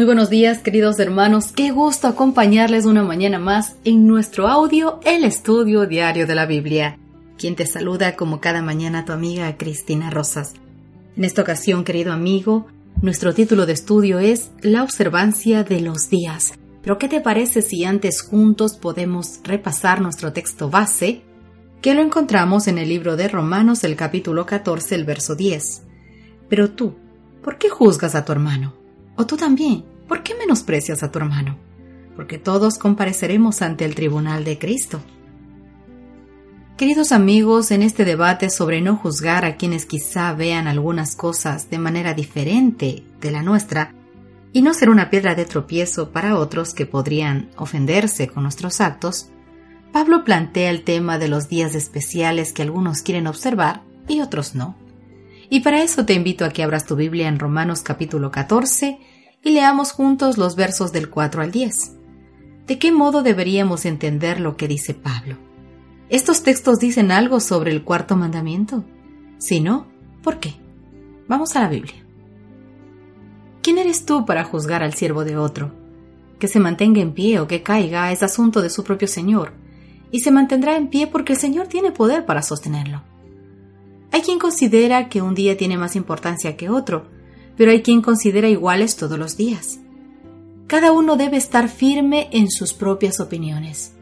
Muy buenos días, queridos hermanos. Qué gusto acompañarles una mañana más en nuestro audio El Estudio Diario de la Biblia. Quien te saluda como cada mañana tu amiga Cristina Rosas. En esta ocasión, querido amigo, nuestro título de estudio es La observancia de los días. Pero ¿qué te parece si antes juntos podemos repasar nuestro texto base, que lo encontramos en el libro de Romanos, el capítulo 14, el verso 10? Pero tú, ¿por qué juzgas a tu hermano? ¿O tú también? ¿Por qué menosprecias a tu hermano? Porque todos compareceremos ante el tribunal de Cristo. Queridos amigos, en este debate sobre no juzgar a quienes quizá vean algunas cosas de manera diferente de la nuestra, y no ser una piedra de tropiezo para otros que podrían ofenderse con nuestros actos, Pablo plantea el tema de los días especiales que algunos quieren observar y otros no. Y para eso te invito a que abras tu Biblia en Romanos capítulo 14 y leamos juntos los versos del 4 al 10. ¿De qué modo deberíamos entender lo que dice Pablo? ¿Estos textos dicen algo sobre el cuarto mandamiento? Si no, ¿por qué? Vamos a la Biblia. ¿Quién eres tú para juzgar al siervo de otro? Que se mantenga en pie o que caiga es asunto de su propio Señor, y se mantendrá en pie porque el Señor tiene poder para sostenerlo. Hay quien considera que un día tiene más importancia que otro, pero hay quien considera iguales todos los días. Cada uno debe estar firme en sus propias opiniones.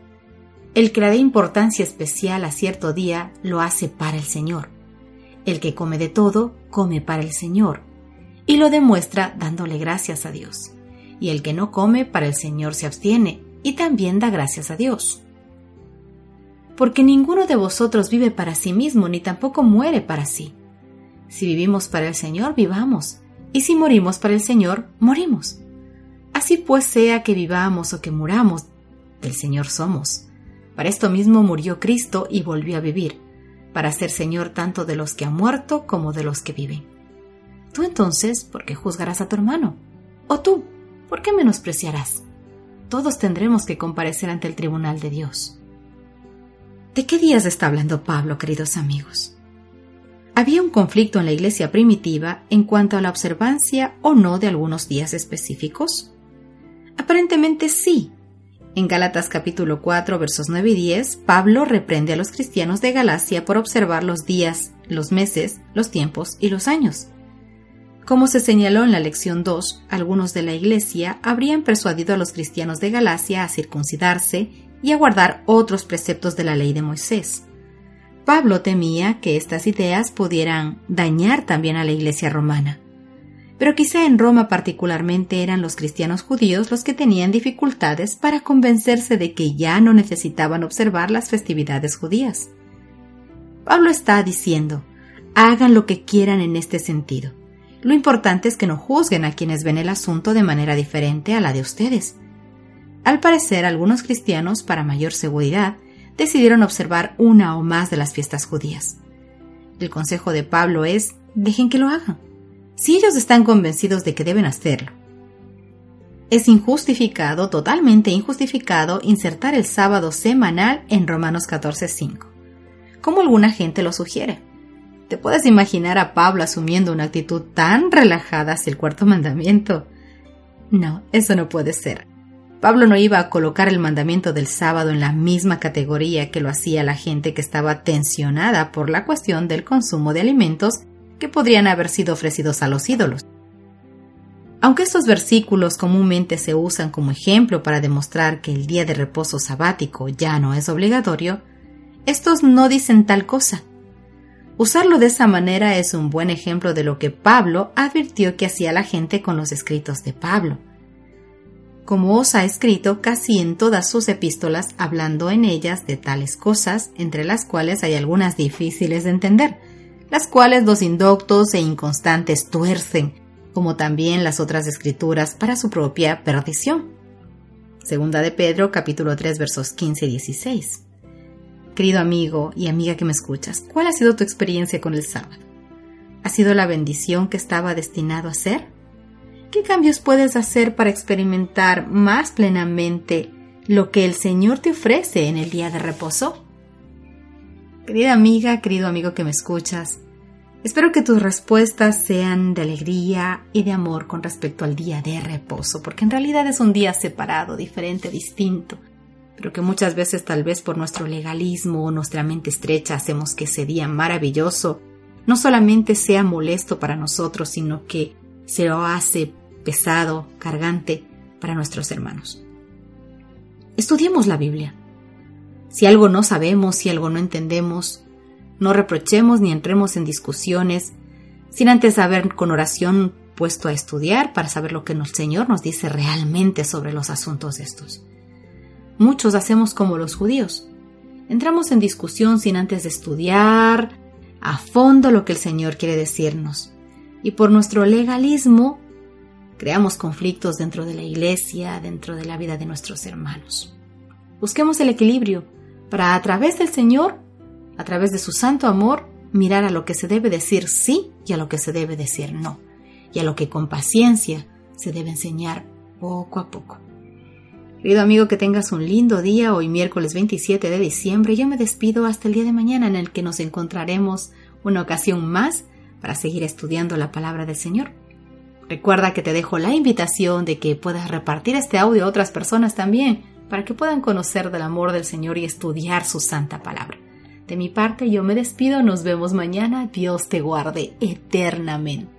El que le dé importancia especial a cierto día lo hace para el Señor. El que come de todo, come para el Señor, y lo demuestra dándole gracias a Dios. Y el que no come, para el Señor se abstiene, y también da gracias a Dios. Porque ninguno de vosotros vive para sí mismo, ni tampoco muere para sí. Si vivimos para el Señor, vivamos, y si morimos para el Señor, morimos. Así pues sea que vivamos o que muramos, del Señor somos. Para esto mismo murió Cristo y volvió a vivir, para ser Señor tanto de los que han muerto como de los que viven. Tú entonces, ¿por qué juzgarás a tu hermano? ¿O tú, por qué menospreciarás? Todos tendremos que comparecer ante el tribunal de Dios. ¿De qué días está hablando Pablo, queridos amigos? ¿Había un conflicto en la iglesia primitiva en cuanto a la observancia o no de algunos días específicos? Aparentemente sí. En Galatas capítulo 4 versos 9 y 10, Pablo reprende a los cristianos de Galacia por observar los días, los meses, los tiempos y los años. Como se señaló en la lección 2, algunos de la iglesia habrían persuadido a los cristianos de Galacia a circuncidarse y a guardar otros preceptos de la ley de Moisés. Pablo temía que estas ideas pudieran dañar también a la Iglesia romana. Pero quizá en Roma particularmente eran los cristianos judíos los que tenían dificultades para convencerse de que ya no necesitaban observar las festividades judías. Pablo está diciendo, hagan lo que quieran en este sentido. Lo importante es que no juzguen a quienes ven el asunto de manera diferente a la de ustedes. Al parecer, algunos cristianos, para mayor seguridad, decidieron observar una o más de las fiestas judías. El consejo de Pablo es, dejen que lo hagan, si ellos están convencidos de que deben hacerlo. Es injustificado, totalmente injustificado, insertar el sábado semanal en Romanos 14.5, como alguna gente lo sugiere. ¿Te puedes imaginar a Pablo asumiendo una actitud tan relajada hacia el cuarto mandamiento? No, eso no puede ser. Pablo no iba a colocar el mandamiento del sábado en la misma categoría que lo hacía la gente que estaba tensionada por la cuestión del consumo de alimentos que podrían haber sido ofrecidos a los ídolos. Aunque estos versículos comúnmente se usan como ejemplo para demostrar que el día de reposo sabático ya no es obligatorio, estos no dicen tal cosa. Usarlo de esa manera es un buen ejemplo de lo que Pablo advirtió que hacía la gente con los escritos de Pablo como os ha escrito casi en todas sus epístolas, hablando en ellas de tales cosas, entre las cuales hay algunas difíciles de entender, las cuales los indoctos e inconstantes tuercen, como también las otras escrituras, para su propia perdición. Segunda de Pedro, capítulo 3, versos 15 y 16. Querido amigo y amiga que me escuchas, ¿cuál ha sido tu experiencia con el sábado? ¿Ha sido la bendición que estaba destinado a ser? ¿Qué cambios puedes hacer para experimentar más plenamente lo que el Señor te ofrece en el día de reposo? Querida amiga, querido amigo que me escuchas, espero que tus respuestas sean de alegría y de amor con respecto al día de reposo, porque en realidad es un día separado, diferente, distinto, pero que muchas veces tal vez por nuestro legalismo o nuestra mente estrecha hacemos que ese día maravilloso no solamente sea molesto para nosotros, sino que se lo hace pesado, cargante para nuestros hermanos. Estudiemos la Biblia. Si algo no sabemos, si algo no entendemos, no reprochemos ni entremos en discusiones sin antes haber con oración puesto a estudiar para saber lo que el Señor nos dice realmente sobre los asuntos estos. Muchos hacemos como los judíos. Entramos en discusión sin antes de estudiar a fondo lo que el Señor quiere decirnos. Y por nuestro legalismo creamos conflictos dentro de la iglesia, dentro de la vida de nuestros hermanos. Busquemos el equilibrio para a través del Señor, a través de su santo amor, mirar a lo que se debe decir sí y a lo que se debe decir no, y a lo que con paciencia se debe enseñar poco a poco. Querido amigo, que tengas un lindo día hoy miércoles 27 de diciembre. Yo me despido hasta el día de mañana en el que nos encontraremos una ocasión más para seguir estudiando la palabra del Señor. Recuerda que te dejo la invitación de que puedas repartir este audio a otras personas también, para que puedan conocer del amor del Señor y estudiar su santa palabra. De mi parte, yo me despido, nos vemos mañana, Dios te guarde eternamente.